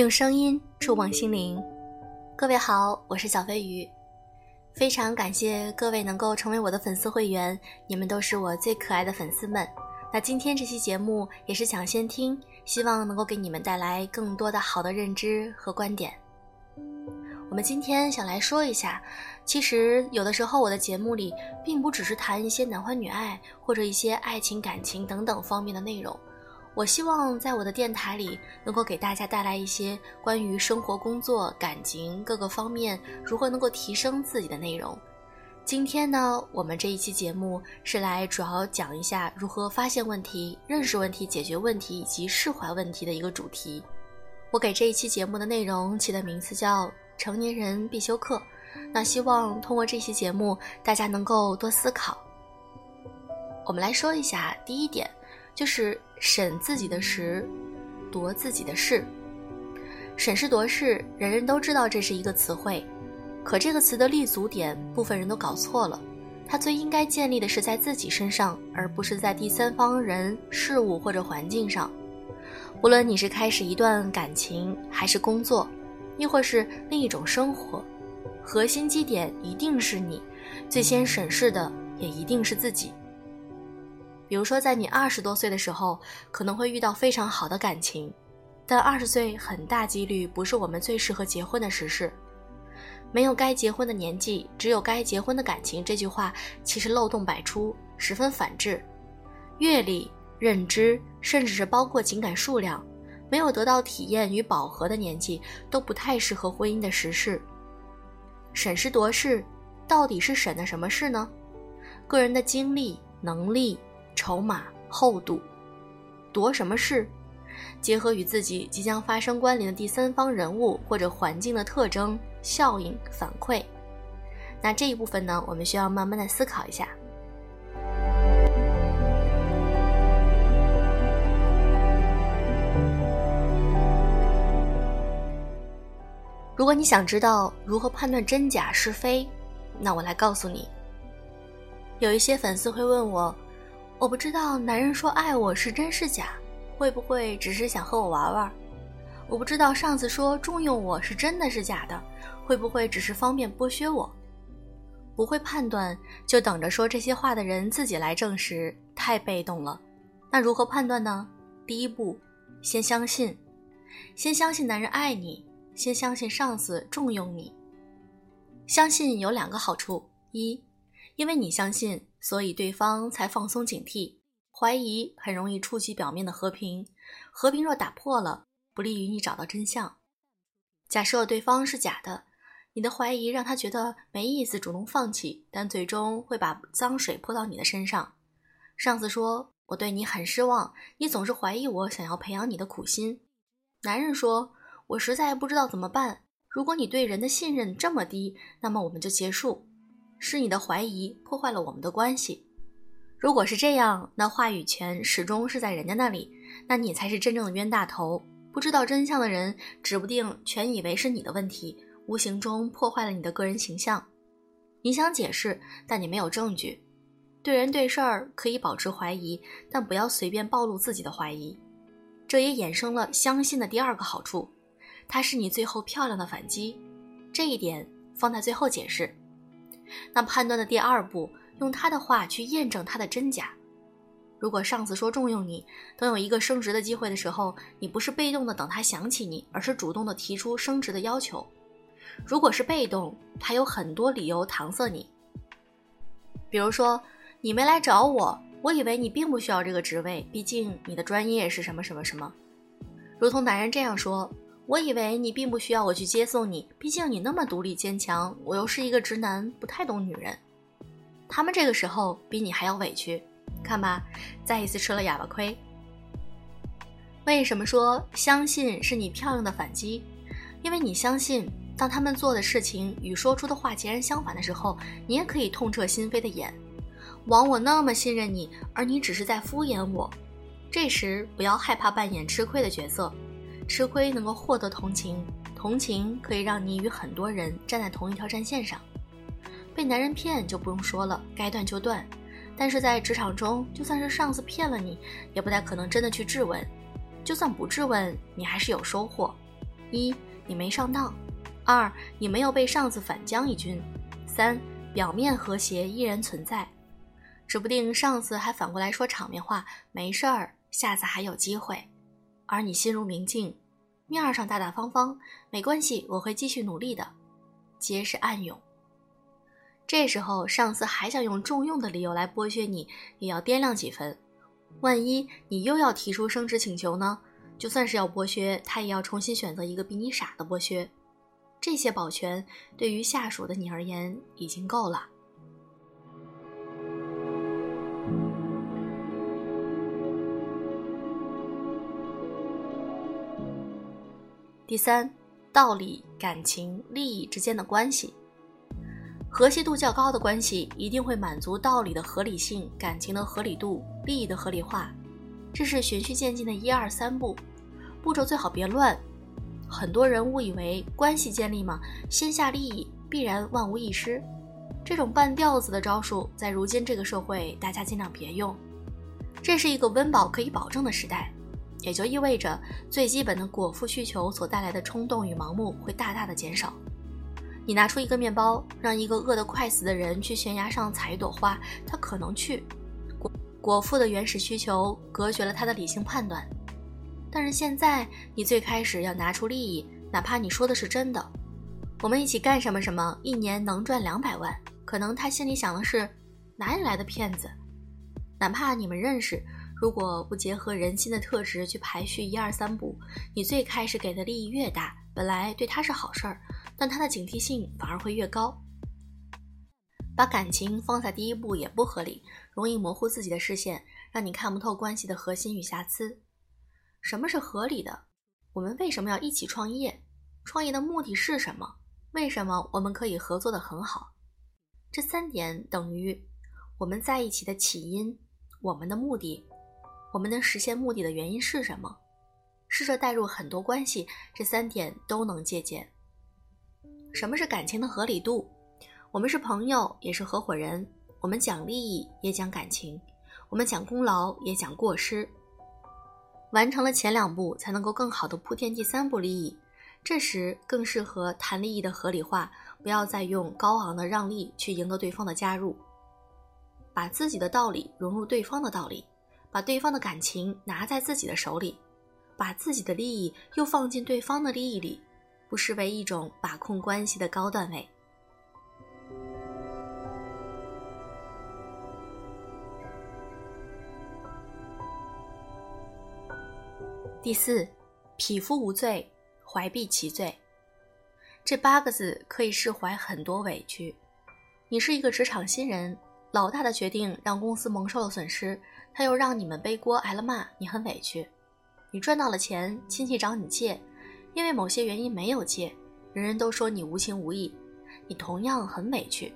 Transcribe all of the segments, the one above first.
用声音触碰心灵，各位好，我是小飞鱼，非常感谢各位能够成为我的粉丝会员，你们都是我最可爱的粉丝们。那今天这期节目也是抢先听，希望能够给你们带来更多的好的认知和观点。我们今天想来说一下，其实有的时候我的节目里并不只是谈一些男欢女爱或者一些爱情感情等等方面的内容。我希望在我的电台里能够给大家带来一些关于生活、工作、感情各个方面如何能够提升自己的内容。今天呢，我们这一期节目是来主要讲一下如何发现问题、认识问题、解决问题以及释怀问题的一个主题。我给这一期节目的内容起的名字叫《成年人必修课》，那希望通过这期节目大家能够多思考。我们来说一下第一点。就是审自己的时，夺自己的事。审时度势，人人都知道这是一个词汇，可这个词的立足点，部分人都搞错了。它最应该建立的是在自己身上，而不是在第三方人、事物或者环境上。无论你是开始一段感情，还是工作，亦或是另一种生活，核心基点一定是你，最先审视的也一定是自己。比如说，在你二十多岁的时候，可能会遇到非常好的感情，但二十岁很大几率不是我们最适合结婚的时事。没有该结婚的年纪，只有该结婚的感情。这句话其实漏洞百出，十分反智。阅历、认知，甚至是包括情感数量，没有得到体验与饱和的年纪，都不太适合婚姻的时事。审时度势，到底是审的什么事呢？个人的经历、能力。筹码厚度，夺什么事？结合与自己即将发生关联的第三方人物或者环境的特征、效应、反馈。那这一部分呢，我们需要慢慢的思考一下。如果你想知道如何判断真假是非，那我来告诉你。有一些粉丝会问我。我不知道男人说爱我是真是假，会不会只是想和我玩玩？我不知道上次说重用我是真的是假的，会不会只是方便剥削我？不会判断就等着说这些话的人自己来证实，太被动了。那如何判断呢？第一步，先相信，先相信男人爱你，先相信上司重用你。相信有两个好处：一，因为你相信。所以对方才放松警惕，怀疑很容易触及表面的和平，和平若打破了，不利于你找到真相。假设对方是假的，你的怀疑让他觉得没意思，主动放弃，但最终会把脏水泼到你的身上。上司说：“我对你很失望，你总是怀疑我想要培养你的苦心。”男人说：“我实在不知道怎么办。如果你对人的信任这么低，那么我们就结束。”是你的怀疑破坏了我们的关系。如果是这样，那话语权始终是在人家那里，那你才是真正的冤大头。不知道真相的人，指不定全以为是你的问题，无形中破坏了你的个人形象。你想解释，但你没有证据。对人对事儿可以保持怀疑，但不要随便暴露自己的怀疑。这也衍生了相信的第二个好处，它是你最后漂亮的反击。这一点放在最后解释。那判断的第二步，用他的话去验证他的真假。如果上司说重用你，等有一个升职的机会的时候，你不是被动的等他想起你，而是主动的提出升职的要求。如果是被动，他有很多理由搪塞你。比如说，你没来找我，我以为你并不需要这个职位，毕竟你的专业是什么什么什么。如同男人这样说。我以为你并不需要我去接送你，毕竟你那么独立坚强，我又是一个直男，不太懂女人。他们这个时候比你还要委屈，看吧，再一次吃了哑巴亏。为什么说相信是你漂亮的反击？因为你相信，当他们做的事情与说出的话截然相反的时候，你也可以痛彻心扉的演。枉我那么信任你，而你只是在敷衍我。这时不要害怕扮演吃亏的角色。吃亏能够获得同情，同情可以让你与很多人站在同一条战线上。被男人骗就不用说了，该断就断。但是在职场中，就算是上司骗了你，也不太可能真的去质问。就算不质问，你还是有收获。一，你没上当；二，你没有被上司反将一军；三，表面和谐依然存在，指不定上司还反过来说场面话，没事儿，下次还有机会。而你心如明镜，面上大大方方，没关系，我会继续努力的，皆是暗涌。这时候上司还想用重用的理由来剥削你，也要掂量几分。万一你又要提出升职请求呢？就算是要剥削，他也要重新选择一个比你傻的剥削。这些保全对于下属的你而言已经够了。第三，道理、感情、利益之间的关系，和谐度较高的关系一定会满足道理的合理性、感情的合理度、利益的合理化。这是循序渐进的一二三步，步骤最好别乱。很多人误以为关系建立嘛，先下利益必然万无一失。这种半吊子的招数，在如今这个社会，大家尽量别用。这是一个温饱可以保证的时代，也就意味着最基本的果腹需求所带来的冲动与盲目会大大的减少。你拿出一个面包，让一个饿得快死的人去悬崖上采一朵花，他可能去。果果腹的原始需求隔绝了他的理性判断，但是现在你最开始要拿出利益，哪怕你说的是真的，我们一起干什么什么，一年能赚两百万，可能他心里想的是哪里来的骗子？哪怕你们认识，如果不结合人心的特质去排序一二三步，你最开始给的利益越大，本来对他是好事儿，但他的警惕性反而会越高。把感情放在第一步也不合理，容易模糊自己的视线，让你看不透关系的核心与瑕疵。什么是合理的？我们为什么要一起创业？创业的目的是什么？为什么我们可以合作的很好？这三点等于我们在一起的起因，我们的目的，我们能实现目的的原因是什么？试着带入很多关系，这三点都能借鉴。什么是感情的合理度？我们是朋友，也是合伙人。我们讲利益，也讲感情；我们讲功劳，也讲过失。完成了前两步，才能够更好的铺垫第三步利益。这时更适合谈利益的合理化，不要再用高昂的让利去赢得对方的加入。把自己的道理融入对方的道理，把对方的感情拿在自己的手里，把自己的利益又放进对方的利益里，不失为一种把控关系的高段位。第四，匹夫无罪，怀璧其罪。这八个字可以释怀很多委屈。你是一个职场新人，老大的决定让公司蒙受了损失，他又让你们背锅挨了骂，你很委屈。你赚到了钱，亲戚找你借，因为某些原因没有借，人人都说你无情无义，你同样很委屈。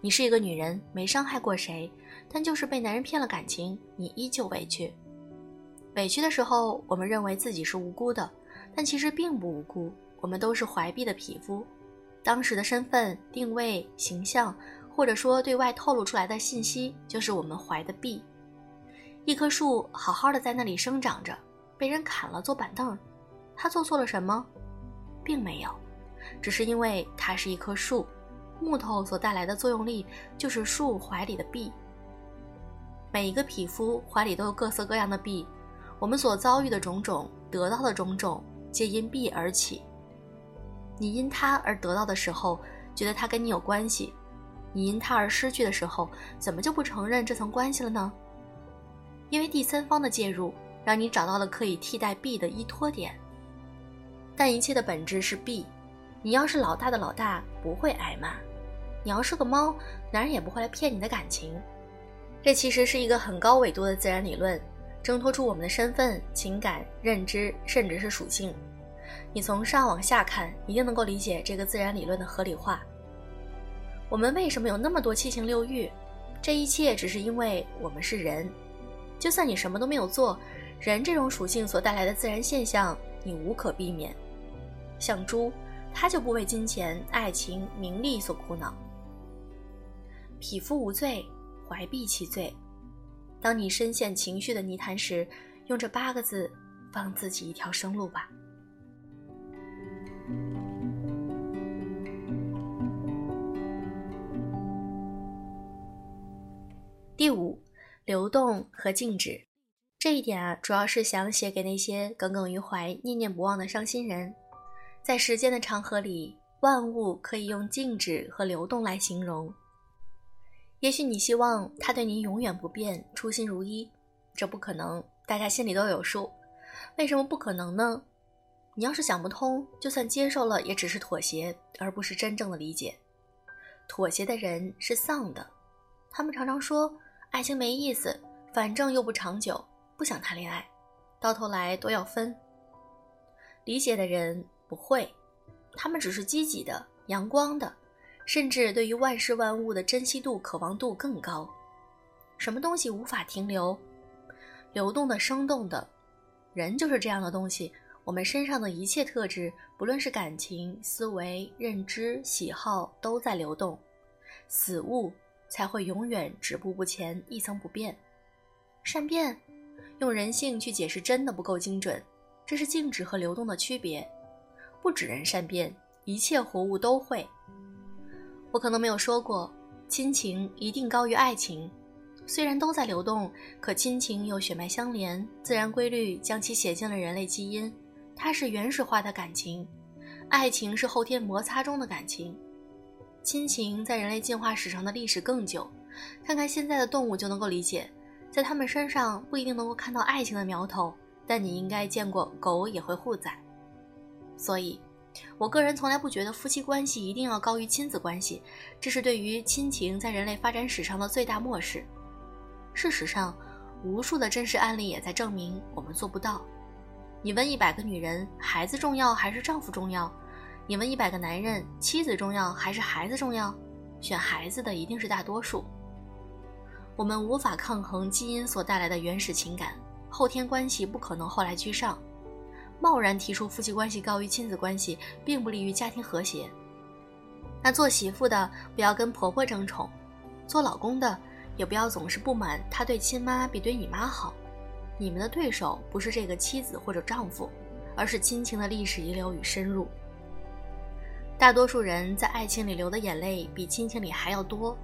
你是一个女人，没伤害过谁，但就是被男人骗了感情，你依旧委屈。委屈的时候，我们认为自己是无辜的，但其实并不无辜。我们都是怀璧的匹夫，当时的身份定位、形象，或者说对外透露出来的信息，就是我们怀的璧。一棵树好好的在那里生长着，被人砍了做板凳，它做错了什么？并没有，只是因为它是一棵树，木头所带来的作用力就是树怀里的璧。每一个匹夫怀里都有各色各样的璧。我们所遭遇的种种，得到的种种，皆因弊而起。你因他而得到的时候，觉得他跟你有关系；你因他而失去的时候，怎么就不承认这层关系了呢？因为第三方的介入，让你找到了可以替代 B 的依托点。但一切的本质是 B。你要是老大的老大，不会挨骂；你要是个猫，男人也不会来骗你的感情。这其实是一个很高纬度的自然理论。挣脱出我们的身份、情感、认知，甚至是属性。你从上往下看，一定能够理解这个自然理论的合理化。我们为什么有那么多七情六欲？这一切只是因为我们是人。就算你什么都没有做人这种属性所带来的自然现象你无可避免。像猪它就不为金钱爱情名利所苦恼。匹夫无罪怀璧其罪。当你深陷情绪的泥潭时用这八个字放自己一条生路吧。第五流动和静止。这一点啊，主要是想写给那些耿耿于怀、念念不忘的伤心人。在时间的长河里，万物可以用静止和流动来形容。也许你希望他对你永远不变、初心如一，这不可能，大家心里都有数。为什么不可能呢？你要是想不通，就算接受了，也只是妥协，而不是真正的理解。妥协的人是丧的，他们常常说爱情没意思，反正又不长久，不想谈恋爱，到头来都要分。理解的人不会，他们只是积极的、阳光的。甚至对于万事万物的珍惜度、渴望度更高。什么东西无法停留？流动的、生动的，人就是这样的东西。我们身上的一切特质，不论是感情、思维、认知、喜好，都在流动。死物才会永远止步不前、一层不变。善变，用人性去解释真的不够精准。这是静止和流动的区别。不止人善变，一切活物都会。我可能没有说过，亲情一定高于爱情。虽然都在流动，可亲情有血脉相连，自然规律将其写进了人类基因。它是原始化的感情，爱情是后天摩擦中的感情。亲情在人类进化史上的历史更久，看看现在的动物就能够理解，在它们身上不一定能够看到爱情的苗头，但你应该见过狗也会护崽，所以。我个人从来不觉得夫妻关系一定要高于亲子关系，这是对于亲情在人类发展史上的最大漠视。事实上，无数的真实案例也在证明我们做不到。你问一百个女人，孩子重要还是丈夫重要？你问一百个男人，妻子重要还是孩子重要？选孩子的一定是大多数。我们无法抗衡基因所带来的原始情感，后天关系不可能后来居上。贸然提出夫妻关系高于亲子关系，并不利于家庭和谐。那做媳妇的不要跟婆婆争宠，做老公的也不要总是不满他对亲妈比对你妈好。你们的对手不是这个妻子或者丈夫，而是亲情的历史遗留与深入。大多数人在爱情里流的眼泪比亲情里还要多，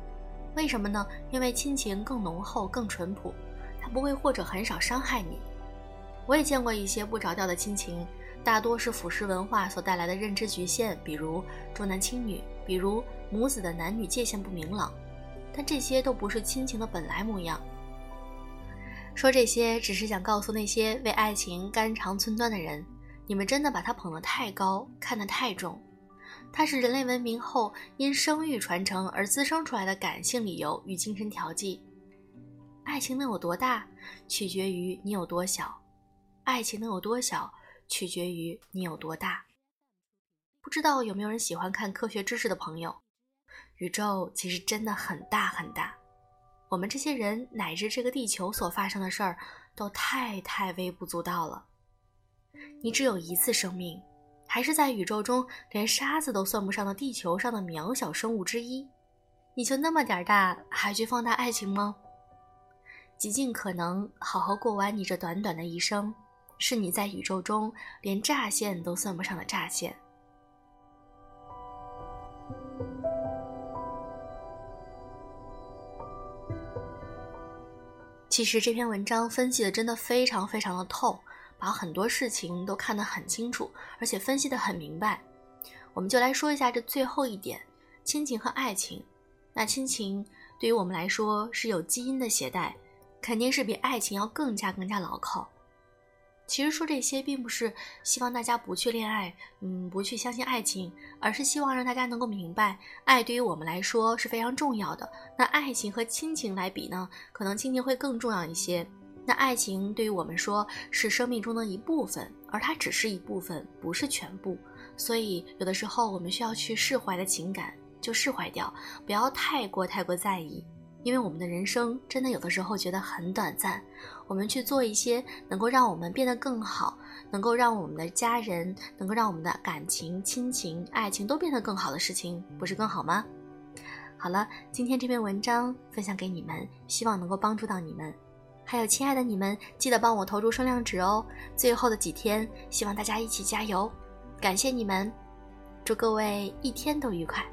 为什么呢？因为亲情更浓厚、更淳朴，它不会或者很少伤害你。我也见过一些不着调的亲情，大多是腐蚀文化所带来的认知局限，比如重男轻女，比如母子的男女界限不明朗。但这些都不是亲情的本来模样。说这些只是想告诉那些为爱情肝肠寸断的人：你们真的把它捧得太高，看得太重。它是人类文明后因生育传承而滋生出来的感性理由与精神调剂。爱情能有多大，取决于你有多小。爱情能有多小，取决于你有多大。不知道有没有人喜欢看科学知识的朋友？宇宙其实真的很大很大，我们这些人乃至这个地球所发生的事儿，都太太微不足道了。你只有一次生命，还是在宇宙中连沙子都算不上的地球上的渺小生物之一，你就那么点大，还去放大爱情吗？极尽可能好好过完你这短短的一生。是你在宇宙中连乍现都算不上的乍现。其实这篇文章分析的真的非常非常的透，把很多事情都看得很清楚，而且分析得很明白。我们就来说一下这最后一点：亲情和爱情。那亲情对于我们来说是有基因的携带，肯定是比爱情要更加更加牢靠。其实说这些并不是希望大家不去恋爱，嗯，不去相信爱情，而是希望让大家能够明白，爱对于我们来说是非常重要的。那爱情和亲情来比呢，可能亲情会更重要一些。那爱情对于我们说是生命中的一部分，而它只是一部分，不是全部。所以有的时候我们需要去释怀的情感就释怀掉，不要太过太过在意。因为我们的人生真的有的时候觉得很短暂，我们去做一些能够让我们变得更好，能够让我们的家人，能够让我们的感情、亲情、爱情都变得更好的事情，不是更好吗？好了，今天这篇文章分享给你们，希望能够帮助到你们。还有亲爱的你们，记得帮我投注声量值哦。最后的几天，希望大家一起加油，感谢你们，祝各位一天都愉快。